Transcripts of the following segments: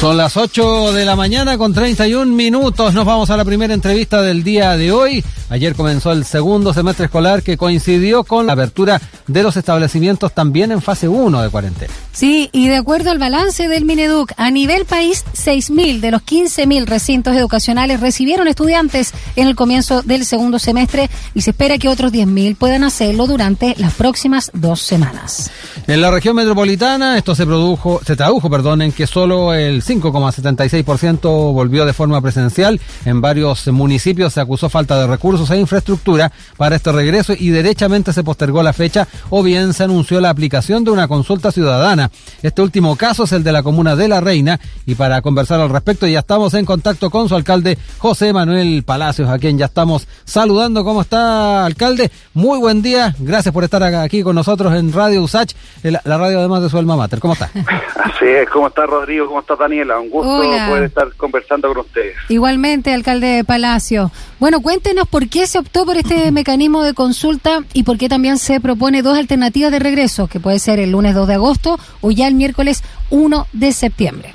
Son las 8 de la mañana con 31 minutos. Nos vamos a la primera entrevista del día de hoy. Ayer comenzó el segundo semestre escolar que coincidió con la apertura de los establecimientos también en fase 1 de cuarentena. Sí, y de acuerdo al balance del Mineduc, a nivel país, 6.000 de los 15.000 recintos educacionales recibieron estudiantes en el comienzo del segundo semestre y se espera que otros 10.000 puedan hacerlo durante las próximas dos semanas. En la región metropolitana, esto se produjo, se tradujo, perdón, en que solo el 5,76% volvió de forma presencial. En varios municipios se acusó falta de recursos e infraestructura para este regreso y derechamente se postergó la fecha o bien se anunció la aplicación de una consulta ciudadana. Este último caso es el de la comuna de La Reina y para conversar al respecto ya estamos en contacto con su alcalde José Manuel Palacios, a quien ya estamos saludando. ¿Cómo está, alcalde? Muy buen día. Gracias por estar aquí con nosotros en Radio USACH, la radio además de su alma mater. ¿Cómo está? Así es. ¿Cómo está, Rodrigo? ¿Cómo está, Daniela? Un gusto poder estar conversando con ustedes. Igualmente, alcalde Palacio. Bueno, cuéntenos por qué se optó por este mecanismo de consulta y por qué también se propone dos alternativas de regreso, que puede ser el lunes 2 de agosto o ya el miércoles 1 de septiembre.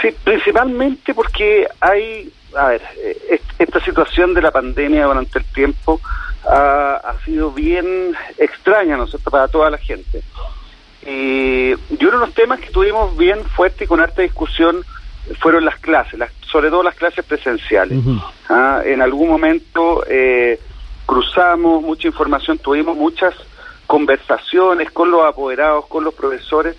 Sí, principalmente porque hay, a ver, eh, esta situación de la pandemia durante el tiempo ha, sido bien extraña, ¿no es cierto?, para toda la gente. Y, y uno de los temas que tuvimos bien fuerte y con harta discusión fueron las clases, las, sobre todo las clases presenciales. Ah, en algún momento eh, cruzamos mucha información, tuvimos muchas conversaciones con los apoderados, con los profesores,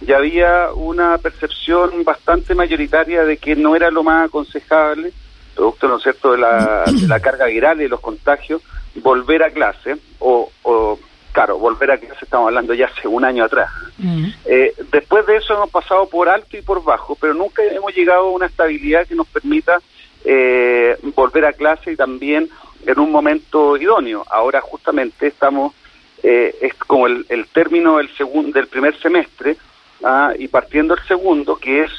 y había una percepción bastante mayoritaria de que no era lo más aconsejable, producto, ¿no es cierto?, de la, de la carga viral y de los contagios, volver a clase o, o claro, volver a clase estamos hablando ya hace un año atrás. Mm. Eh, después de eso hemos pasado por alto y por bajo, pero nunca hemos llegado a una estabilidad que nos permita eh, volver a clase y también en un momento idóneo. Ahora justamente estamos, eh, es como el, término del, segundo, del primer semestre ah, y partiendo el segundo, que es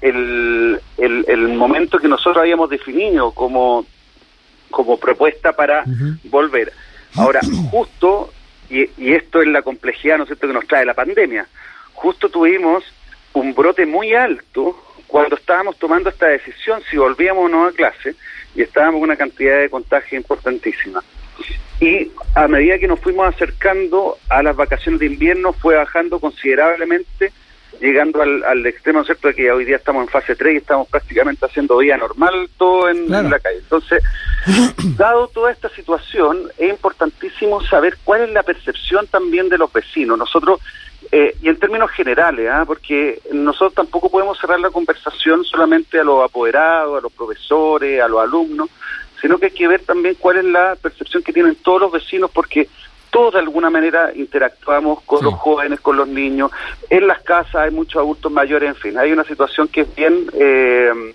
el, el, momento que nosotros habíamos definido como, como propuesta para volver. Ahora, justo, y, esto es la complejidad, ¿no es cierto?, que nos trae la pandemia, justo tuvimos un brote muy alto cuando estábamos tomando esta decisión si volvíamos o no a clase y estábamos con una cantidad de contagio importantísima. Y a medida que nos fuimos acercando a las vacaciones de invierno fue bajando considerablemente llegando al, al extremo, ¿cierto?, de que hoy día estamos en fase 3 y estamos prácticamente haciendo vida normal todo en, la calle. Entonces, dado toda esta situación, es importantísimo saber cuál es la percepción también de los vecinos. Nosotros, eh, y en términos generales, ¿ah? porque nosotros tampoco podemos cerrar la conversación solamente a los apoderados, a los profesores, a los alumnos, sino que hay que ver también cuál es la percepción que tienen todos los vecinos, porque todos de alguna manera interactuamos con los jóvenes, con los niños. En las casas hay muchos adultos mayores, en fin, hay una situación que es bien, eh,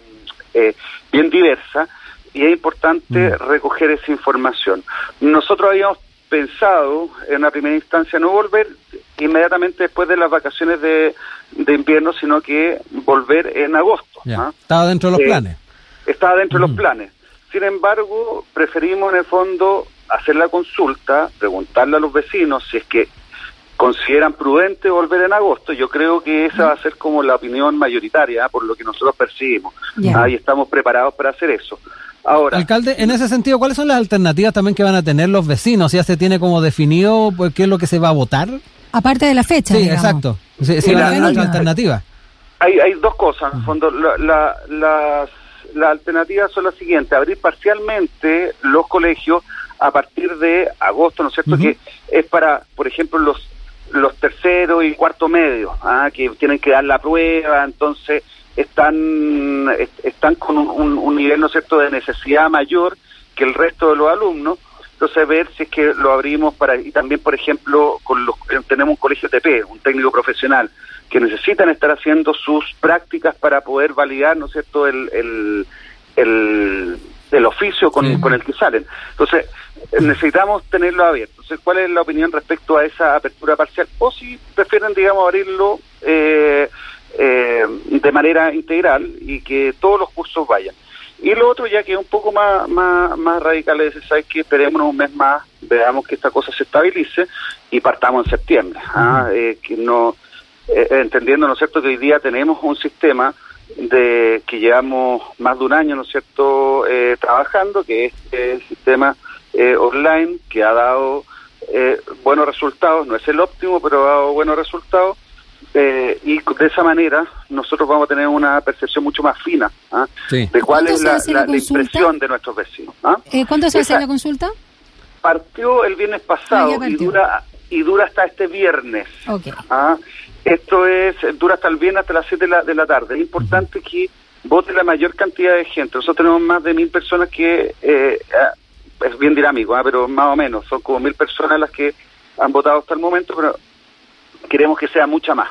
eh, bien diversa y es importante mm. recoger esa información. Nosotros habíamos pensado en una primera instancia no volver inmediatamente después de las vacaciones de, invierno, sino que volver en agosto. ¿ah? Estaba dentro de los eh, planes. Estaba dentro de los mm. planes. Sin embargo, preferimos en el fondo hacer la consulta, preguntarle a los vecinos si es que consideran prudente volver en agosto. Yo creo que esa va a ser como la opinión mayoritaria, ¿ah? por lo que nosotros percibimos. Ahí estamos preparados para hacer eso. Ahora, Alcalde, en ese sentido, ¿cuáles son las alternativas también que van a tener los vecinos? ¿Ya se tiene como definido pues, qué es lo que se va a votar? Aparte de la fecha. Sí, exacto. Si, va a tener otra alternativa. Hay, hay dos cosas, en el fondo. La, las, las alternativas son las siguientes. Abrir parcialmente los colegios a partir de agosto, ¿no es cierto? Que es para, por ejemplo, los los terceros y cuarto medio, ¿ah? que tienen que dar la prueba, entonces están están con un, nivel, ¿no es cierto?, de necesidad mayor que el resto de los alumnos. Entonces, ver si es que lo abrimos para. Y también, por ejemplo, con los, tenemos un colegio TP, un técnico profesional, que necesitan estar haciendo sus prácticas para poder validar, ¿no es cierto?, el, el, el, el oficio con, con el que salen. Entonces, necesitamos tenerlo abierto. Entonces, ¿cuál es la opinión respecto a esa apertura parcial? O si prefieren, digamos, abrirlo eh, eh, de manera integral y que todos los cursos vayan. Y lo otro, ya que es un poco más, más, más radical, es ¿sabes que Esperemos un mes más, veamos que esta cosa se estabilice y partamos en septiembre. ¿ah? Eh, que no eh, entendiendo, ¿no es cierto?, que hoy día tenemos un sistema de que llevamos más de un año, ¿no es cierto?, eh, trabajando, que es el sistema eh, online, que ha dado buenos resultados, no es el óptimo, pero ha dado buenos resultados, y de esa manera nosotros vamos a tener una percepción mucho más fina ¿ah? de cuál es la, impresión de nuestros vecinos. ¿ah? ¿Cuándo se hace la consulta? Partió el viernes pasado ah, y dura y dura hasta este viernes. ¿ah? Esto es dura hasta el viernes hasta las 7 de la, de la tarde. Es importante que vote la mayor cantidad de gente. Nosotros tenemos más de mil personas que eh, ah, es bien dinámico, ¿ah? pero más o menos son como mil personas las que han votado hasta el momento, pero queremos que sea mucha más.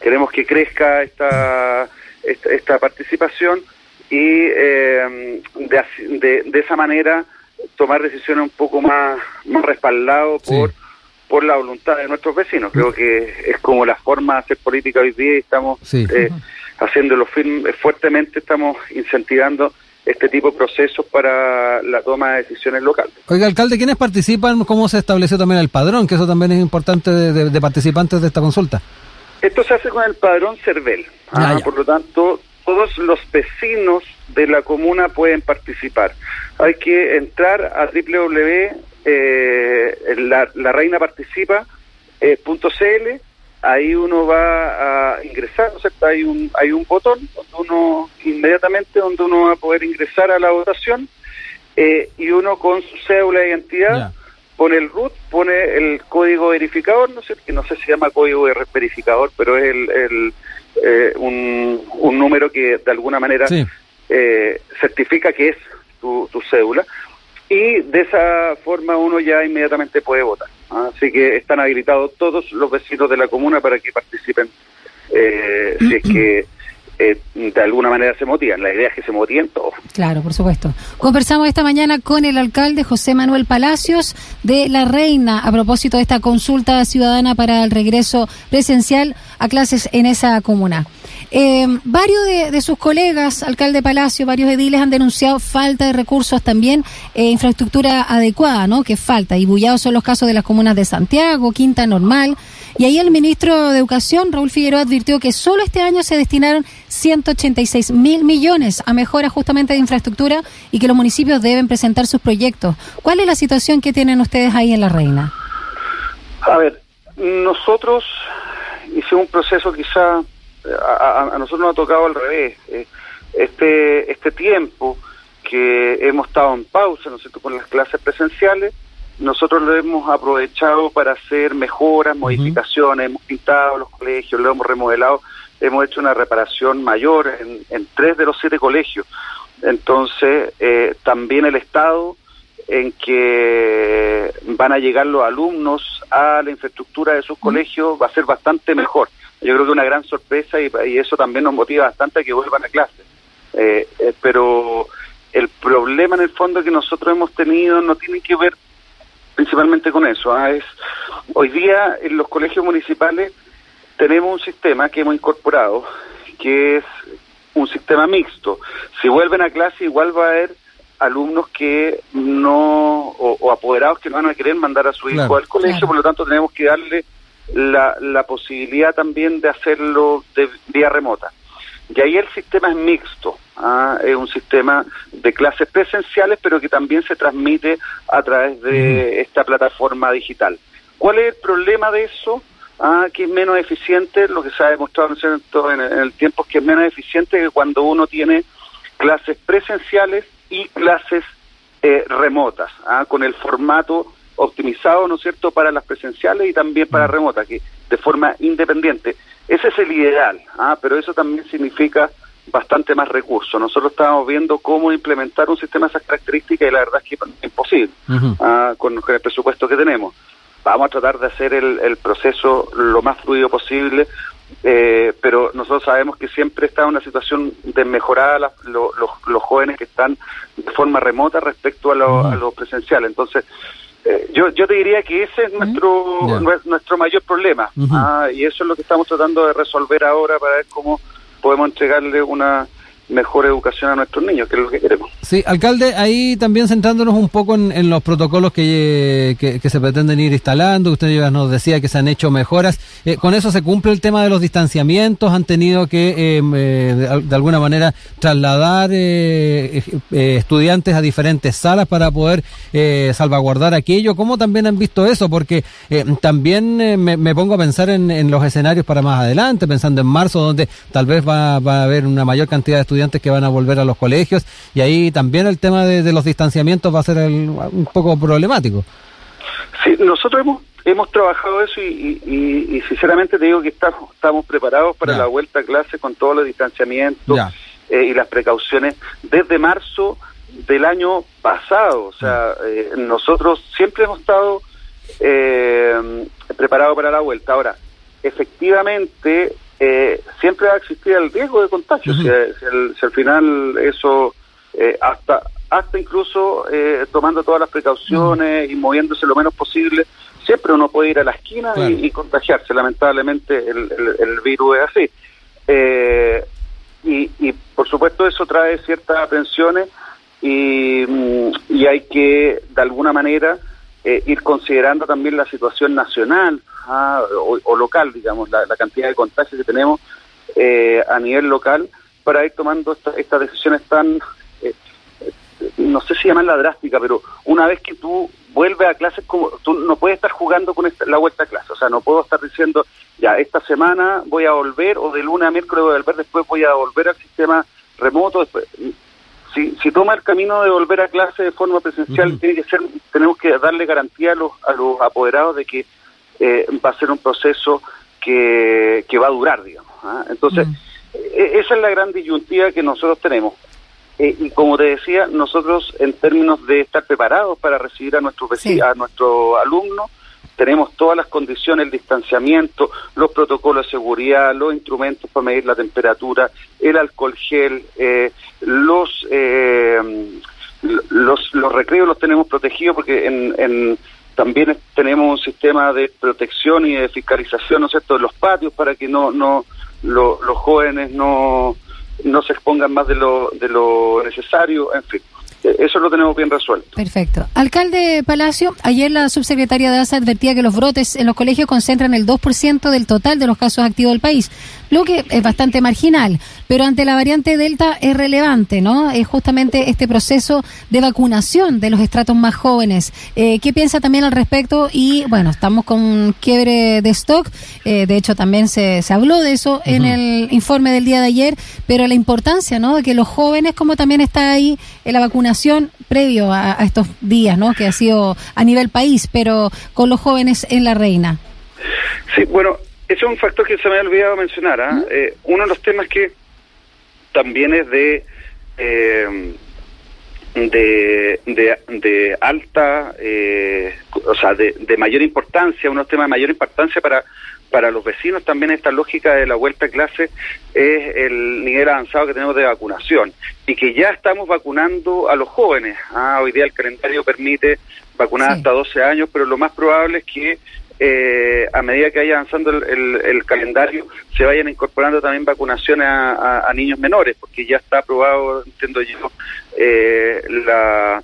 Queremos que crezca esta esta, participación y eh, de, de, esa manera tomar decisiones un poco más, más respaldado por por la voluntad de nuestros vecinos. Creo que es como la forma de hacer política hoy día y estamos eh, haciéndolo fuertemente, estamos incentivando este tipo de procesos para la toma de decisiones locales. Oiga, alcalde, ¿quiénes participan? ¿Cómo se estableció también el padrón? Que eso también es importante de, participantes de esta consulta. Esto se hace con el padrón CERVEL. Ah, por lo tanto, todos los vecinos de la comuna pueden participar. Hay que entrar a www eh, la, la, reina participa eh, .cl, ahí uno va a ingresar, ¿no Hay un, hay un botón donde uno inmediatamente donde uno va a poder ingresar a la votación eh, y uno con su cédula de identidad pone el root, pone el código verificador, no sé, que no sé si se llama código verificador, pero es el, eh, un, un, número que de alguna manera eh, certifica que es tu, tu cédula y de esa forma uno ya inmediatamente puede votar. Así que están habilitados todos los vecinos de la comuna para que participen eh, si es que eh, de alguna manera se motivan. La idea es que se motiven todos. Claro, por supuesto. Conversamos esta mañana con el alcalde José Manuel Palacios de La Reina a propósito de esta consulta ciudadana para el regreso presencial a clases en esa comuna. Eh, varios de, sus colegas, alcalde Palacio, varios ediles han denunciado falta de recursos también, eh, infraestructura adecuada, ¿no? Que falta. Y bullados son los casos de las comunas de Santiago, Quinta Normal. Y ahí el ministro de Educación, Raúl Figueroa, advirtió que solo este año se destinaron 186 mil millones a mejoras justamente de infraestructura y que los municipios deben presentar sus proyectos. ¿Cuál es la situación que tienen ustedes ahí en La Reina? A ver, nosotros hicimos un proceso quizá a, nosotros nos ha tocado al revés. Eh, este, este tiempo que hemos estado en pausa, ¿no es cierto?, con las clases presenciales, nosotros lo hemos aprovechado para hacer mejoras, modificaciones, hemos pintado los colegios, lo hemos remodelado, hemos hecho una reparación mayor en, en tres de los siete colegios. Entonces, eh, también el Estado en que van a llegar los alumnos a la infraestructura de sus colegios va a ser bastante mejor yo creo que una gran sorpresa y, eso también nos motiva bastante a que vuelvan a clase. Eh, eh, pero el problema en el fondo que nosotros hemos tenido no tiene que ver principalmente con eso. ¿ah? Es, hoy día en los colegios municipales tenemos un sistema que hemos incorporado, que es un sistema mixto. Si vuelven a clase igual va a haber alumnos que no, o, apoderados que no van a querer mandar a su hijo al colegio, por lo tanto tenemos que darle la, la posibilidad también de hacerlo de vía remota. Y ahí el sistema es mixto, ¿ah? es un sistema de clases presenciales, pero que también se transmite a través de esta plataforma digital. ¿Cuál es el problema de eso? Ah, que es menos eficiente, lo que se ha demostrado en el, en el tiempo es que es menos eficiente que cuando uno tiene clases presenciales y clases eh, remotas, ¿ah? con el formato optimizado, ¿no es cierto?, para las presenciales y también para mm. remotas, que de forma independiente. Ese es el ideal, ¿ah? pero eso también significa bastante más recursos. Nosotros estábamos viendo cómo implementar un sistema de esas características y la verdad es que es imposible ¿ah? con, el presupuesto que tenemos. Vamos a tratar de hacer el, proceso lo más fluido posible, eh, pero nosotros sabemos que siempre está una situación de mejorar los, los, jóvenes que están de forma remota respecto a, a los presenciales. Entonces, eh, yo, yo te diría que ese es nuestro nuestro mayor problema ah, y eso es lo que estamos tratando de resolver ahora para ver cómo podemos entregarle una mejor educación a nuestros niños, que es lo que queremos. Sí, alcalde, ahí también centrándonos un poco en, los protocolos que, que, se pretenden ir instalando, usted ya nos decía que se han hecho mejoras, eh, ¿con eso se cumple el tema de los distanciamientos? ¿Han tenido que, em, eh, de, alguna manera, trasladar eh, estudiantes a diferentes salas para poder salvaguardar aquello? ¿Cómo también han visto eso? Porque también me, pongo a pensar en, en, los escenarios para más adelante, pensando en marzo, donde tal vez va, va a haber una mayor cantidad de estudiantes que van a volver a los colegios y ahí también el tema de, los distanciamientos va a ser un poco problemático. Sí, nosotros hemos hemos trabajado eso y, sinceramente te digo que estamos, estamos preparados para la vuelta a clase con todos los distanciamientos eh, y las precauciones desde marzo del año pasado. O sea, eh, nosotros siempre hemos estado eh, preparados para la vuelta. Ahora, efectivamente, eh, siempre va a existir el riesgo de contagio. si, al final eso, eh, hasta hasta incluso eh, tomando todas las precauciones y moviéndose lo menos posible, siempre uno puede ir a la esquina y, contagiarse. Lamentablemente el, virus es así. y, y por supuesto eso trae ciertas atenciones y, mm, y hay que de alguna manera ir considerando también la situación nacional o, local, digamos, la, cantidad de contagios que tenemos eh, a nivel local para ir tomando estas decisiones tan, eh, no sé si llamarla drástica, pero una vez que tú vuelves a clases, como tú no puedes estar jugando con la vuelta a clase, o sea, no puedo estar diciendo, ya, esta semana voy a volver, o de lunes a miércoles voy a volver, después voy a volver al sistema remoto, después si, si toma el camino de volver a clase de forma presencial, tiene que ser, tenemos que darle garantía a los, a los apoderados de que eh, va a ser un proceso que, que va a durar, digamos. ¿ah? Entonces, mm. e, esa es la gran disyuntiva que nosotros tenemos. Eh, y como te decía, nosotros en términos de estar preparados para recibir a nuestros a nuestros alumnos, tenemos todas las condiciones, el distanciamiento, los protocolos de seguridad, los instrumentos para medir la temperatura, el alcohol gel, eh, los, los los recreos los tenemos protegidos porque en, en también tenemos un sistema de protección y de fiscalización, ¿no es cierto?, de los patios para que no, no los jóvenes no, no se expongan más de lo, de lo necesario, en fin. Eso lo tenemos bien resuelto. Perfecto. Alcalde Palacio, ayer la subsecretaria de ASA advertía que los brotes en los colegios concentran el 2% del total de los casos activos del país, lo que es bastante marginal, pero ante la variante Delta es relevante, ¿no? Es justamente este proceso de vacunación de los estratos más jóvenes. Eh, ¿Qué piensa también al respecto? Y bueno, estamos con quiebre de stock, eh, de hecho también se, se habló de eso en el informe del día de ayer, pero la importancia, ¿no? De que los jóvenes, como también está ahí en la vacunación, previo a, estos días, ¿no? Que ha sido a nivel país, pero con los jóvenes en la reina. Sí, bueno, ese es un factor que se me ha olvidado mencionar. ¿ah? Eh, uno de los temas que también es de eh, de, de, alta, eh, o sea, de, de mayor importancia, unos temas de mayor importancia para para los vecinos también esta lógica de la vuelta a clase es el nivel avanzado que tenemos de vacunación y que ya estamos vacunando a los jóvenes. Ah, hoy día el calendario permite vacunar hasta 12 años, pero lo más probable es que eh, a medida que vaya avanzando el, calendario se vayan incorporando también vacunaciones a, niños menores, porque ya está aprobado, entiendo yo, eh, la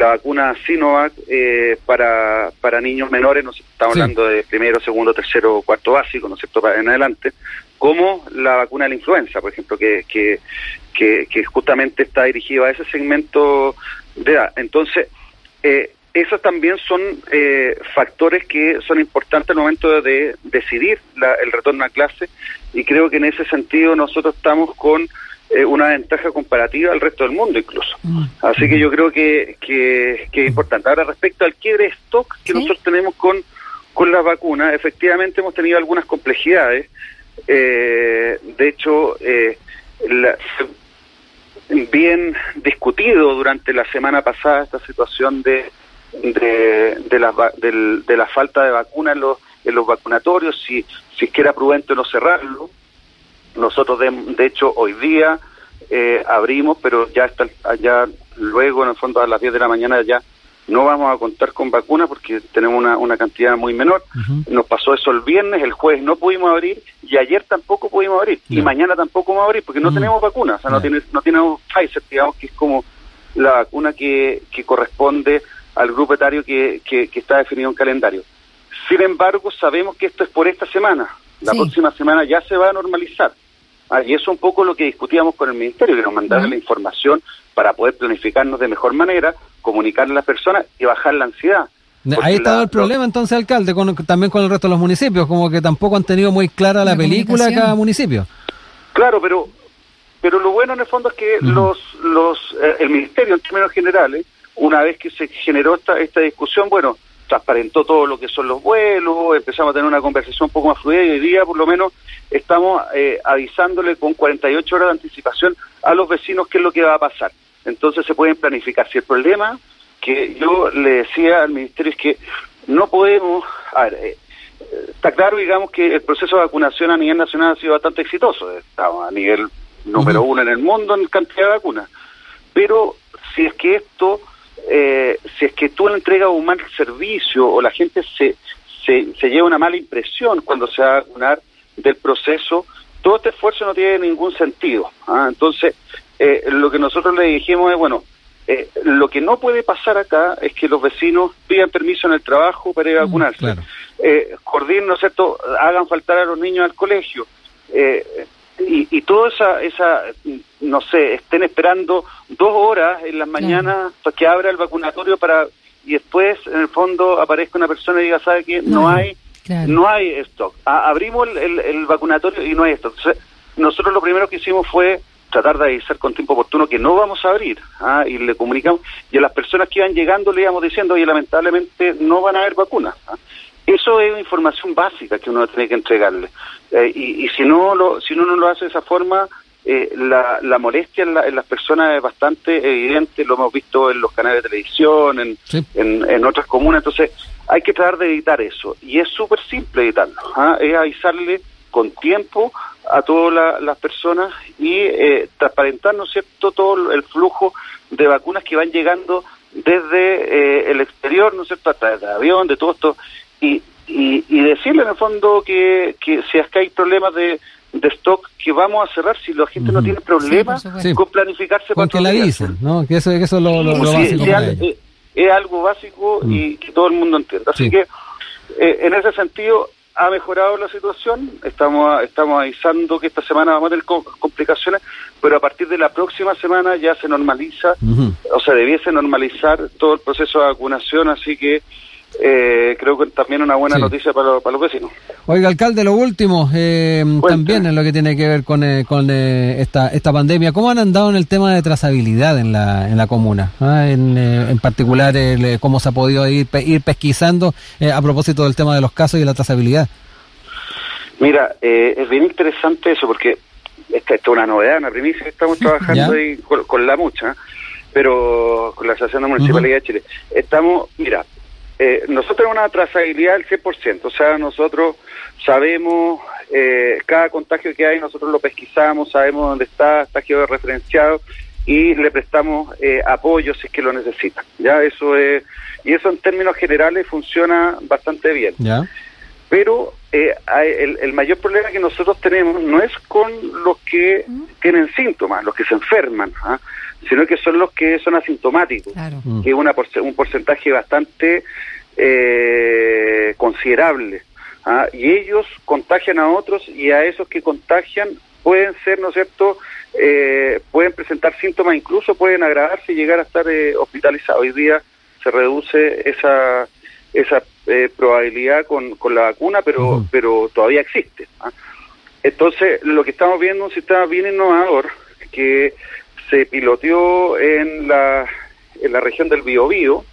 la vacuna Sinovac eh, para, para niños menores, no estamos hablando de primero, segundo, tercero, cuarto básico, ¿no es cierto?, en adelante, como la vacuna de la influenza, por ejemplo, que, que, que, justamente está dirigido a ese segmento de edad. Entonces, eh, esos también son eh, factores que son importantes al momento de decidir el retorno a clase y creo que en ese sentido nosotros estamos con eh, una ventaja comparativa al resto del mundo incluso. Mm. Así que yo creo que, que, es importante. Ahora, respecto al quiebre stock que nosotros tenemos con, con las vacunas, efectivamente hemos tenido algunas complejidades. Eh, de hecho, eh, bien discutido durante la semana pasada esta situación de, de, de, la, de, la falta de vacunas en los, en los vacunatorios, si, si es que era prudente no cerrarlo. Nosotros, de, de hecho, hoy día eh, abrimos, pero ya está, ya luego, en el fondo, a las 10 de la mañana ya no vamos a contar con vacunas porque tenemos una, una cantidad muy menor. Nos pasó eso el viernes, el jueves no pudimos abrir y ayer tampoco pudimos abrir. Y mañana tampoco vamos a abrir porque no tenemos vacunas, o sea, no, tiene, no tenemos Pfizer, digamos, que es como la vacuna que, que corresponde al grupo etario que, que, está definido en calendario. Sin embargo, sabemos que esto es por esta semana. La próxima semana ya se va a normalizar. Ah, y eso es un poco lo que discutíamos con el Ministerio, que nos mandara la información para poder planificarnos de mejor manera, comunicarle a las personas y bajar la ansiedad. Ahí está el problema entonces, alcalde, con, también con el resto de los municipios, como que tampoco han tenido muy clara la, película cada municipio. Claro, pero pero lo bueno en el fondo es que los los eh, el ministerio en términos generales, una vez que se generó esta esta discusión, bueno, transparentó todo lo que son los vuelos, empezamos a tener una conversación un poco más fluida y hoy día por lo menos estamos eh, avisándole con 48 horas de anticipación a los vecinos qué es lo que va a pasar. Entonces se pueden planificar. Si el problema que yo le decía al ministerio es que no podemos, a ver, eh, está claro, digamos, que el proceso de vacunación a nivel nacional ha sido bastante exitoso. Estamos a nivel número uno en el mundo en cantidad de vacunas. Pero si es que esto, eh, si es que tú le entregas un mal servicio o la gente se, se, se lleva una mala impresión cuando se va a vacunar del proceso, todo este esfuerzo no tiene ningún sentido. ¿ah? Entonces, eh, lo que nosotros le dijimos es, bueno, eh, lo que no puede pasar acá es que los vecinos pidan permiso en el trabajo para ir a mm, vacunarse. Eh, coordinen, ¿no es cierto?, hagan faltar a los niños al colegio. Eh, y, y toda esa, esa, no sé, estén esperando dos horas en las mañanas para que abra el vacunatorio para y después, en el fondo, aparezca una persona y diga, ¿sabe qué? No, hay no hay stock. abrimos el, el, vacunatorio y no hay stock. nosotros lo primero que hicimos fue tratar de avisar con tiempo oportuno que no vamos a abrir ¿ah? y le comunicamos y a las personas que iban llegando le íbamos diciendo oye lamentablemente no van a haber vacunas ¿ah? eso es información básica que uno tiene que entregarle eh, y, y, si no lo si uno no lo hace de esa forma eh, la, la, molestia en, las personas es bastante evidente lo hemos visto en los canales de televisión en, en, en, otras comunas entonces hay que tratar de evitar eso y es súper simple evitarlo ¿ah? es avisarle con tiempo a todas las personas y eh, transparentar, ¿no es cierto?, todo el flujo de vacunas que van llegando desde eh, el exterior, ¿no es cierto?, a través de avión, de todo esto, y, y, decirle en el fondo que, que si es que hay problemas de, de stock que vamos a cerrar si la gente no tiene problemas con planificarse con que la dicen, ¿no? Que eso, eso es lo, lo, básico. Es, algo básico y que todo el mundo entienda. Así que eh, en ese sentido ha mejorado la situación, estamos estamos avisando que esta semana vamos a tener complicaciones, pero a partir de la próxima semana ya se normaliza, o sea, debiese normalizar todo el proceso de vacunación, así que eh, creo que también una buena noticia para, para, los vecinos. Oiga, alcalde, lo último, eh, también en lo que tiene que ver con, eh, con eh, esta, esta pandemia, ¿cómo han andado en el tema de trazabilidad en la, en la comuna? Ah, en, en, particular, ¿cómo se ha podido ir, ir pesquisando a propósito del tema de los casos y la trazabilidad? Mira, es bien interesante eso porque esta, es una novedad, una primicia estamos trabajando ahí con, la mucha, pero con la Asociación de Municipalidad de Chile. Estamos, mira, eh, nosotros tenemos una trazabilidad del 100%, o sea, nosotros sabemos eh, cada contagio que hay, nosotros lo pesquisamos, sabemos dónde está, está referenciado y le prestamos eh, apoyo si es que lo necesita. Ya eso es y eso en términos generales funciona bastante bien. ¿Ya? Pero eh, el, el, mayor problema que nosotros tenemos no es con los que tienen síntomas, los que se enferman, ¿ah? sino que son los que son asintomáticos, que es una un porcentaje bastante eh, considerable. ¿ah? Y ellos contagian a otros y a esos que contagian pueden ser, ¿no es cierto?, eh, pueden presentar síntomas, incluso pueden agravarse y llegar a estar eh, hospitalizados. Hoy día se reduce esa esa eh, probabilidad con, con la vacuna, pero pero todavía existe. ¿ah? Entonces, lo que estamos viendo es un sistema bien innovador que se piloteó en la, en la región del Biobío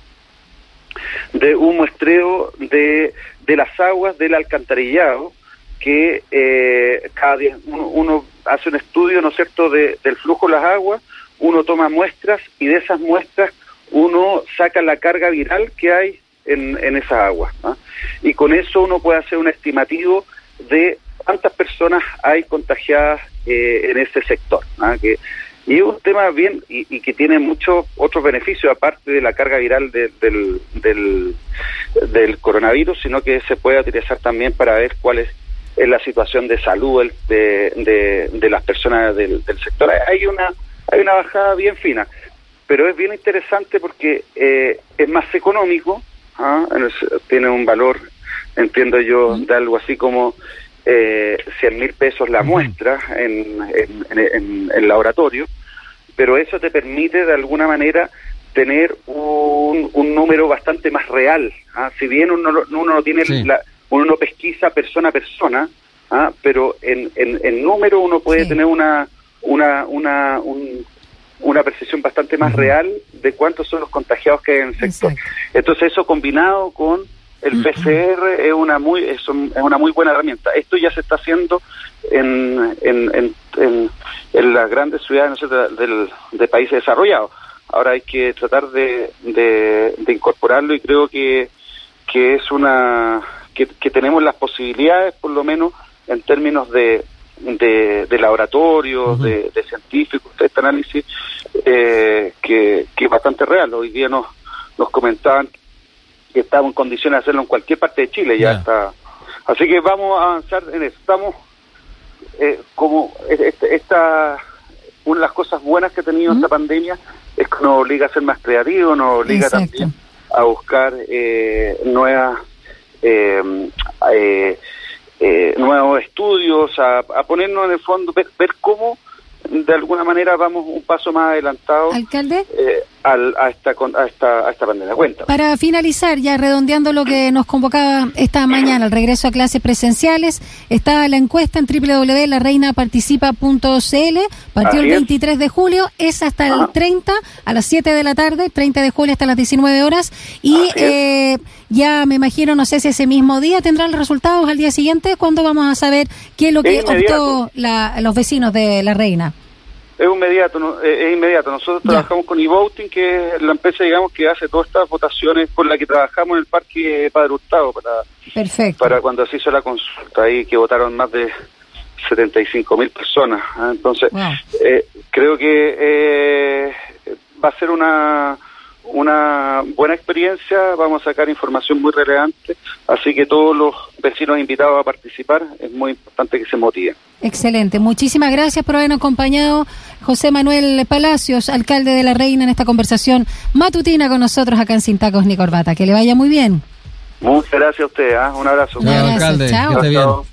de un muestreo de, de las aguas del alcantarillado que eh, cada día uno, hace un estudio, ¿no es cierto?, de, del flujo de las aguas, uno toma muestras y de esas muestras uno saca la carga viral que hay en, en esas aguas. Y con eso uno puede hacer un estimativo de cuántas personas hay contagiadas eh, en ese sector. Que Y es un tema bien y, que tiene muchos otros beneficios, aparte de la carga viral del, del, del, coronavirus, sino que se puede utilizar también para ver cuál es, la situación de salud de, de, las personas del, sector. Hay una, hay una bajada bien fina, pero es bien interesante porque eh, es más económico, ¿ah? tiene un valor, entiendo yo, de algo así como eh, 100 mil pesos la muestra en, en, el laboratorio, pero eso te permite de alguna manera tener un, un número bastante más real. ¿ah? Si bien uno, uno no tiene la, uno no pesquisa persona a persona, ¿ah? pero en, en, número uno puede tener una una una una percepción bastante más real de cuántos son los contagiados que hay en el sector. Entonces eso combinado con el PCR es una muy es, una muy buena herramienta. Esto ya se está haciendo en, en, en, en, las grandes ciudades del, de países desarrollados. Ahora hay que tratar de, de, incorporarlo y creo que, que es una que, tenemos las posibilidades, por lo menos en términos de, de, laboratorios, de, científicos, de este análisis, eh, que, que es bastante real. Hoy día nos, nos comentaban que estamos en condiciones de hacerlo en cualquier parte de Chile, ya está. Así que vamos a avanzar en eso. Estamos eh, como esta, una de las cosas buenas que ha tenido esta pandemia es que nos obliga a ser más creativos, nos obliga también a buscar eh, nuevas eh, eh, nuevos estudios, a, a, ponernos en el fondo, ver, ver cómo de alguna manera vamos un paso más adelantado ¿Alcalde? Eh, a, esta, a, esta, a esta pandemia. Cuenta. Para finalizar, ya redondeando lo que nos convocaba esta mañana, el regreso a clases presenciales, está la encuesta en www.lareinaparticipa.cl, partió el 23 de julio, es hasta el 30 a las 7 de la tarde, 30 de julio hasta las 19 horas, y eh, ya me imagino, no sé si ese mismo día tendrán los resultados al día siguiente, ¿cuándo vamos a saber qué es lo que optó la, los vecinos de La Reina? Es inmediato, es inmediato. Nosotros trabajamos con eVoting, que es la empresa, digamos, que hace todas estas votaciones con la que trabajamos en el Parque Padre Hurtado para, para cuando se hizo la consulta ahí, que votaron más de 75 mil personas. ¿ah? Entonces, eh, creo que eh, va a ser una una buena experiencia, vamos a sacar información muy relevante, así que todos los vecinos invitados a participar es muy importante que se motiven. Excelente, muchísimas gracias por habernos acompañado José Manuel Palacios, alcalde de La Reina, en esta conversación matutina con nosotros acá en Sin Tacos ni Corbata. Que le vaya muy bien. Muchas gracias a usted, ¿ah? un abrazo. alcalde, Chao.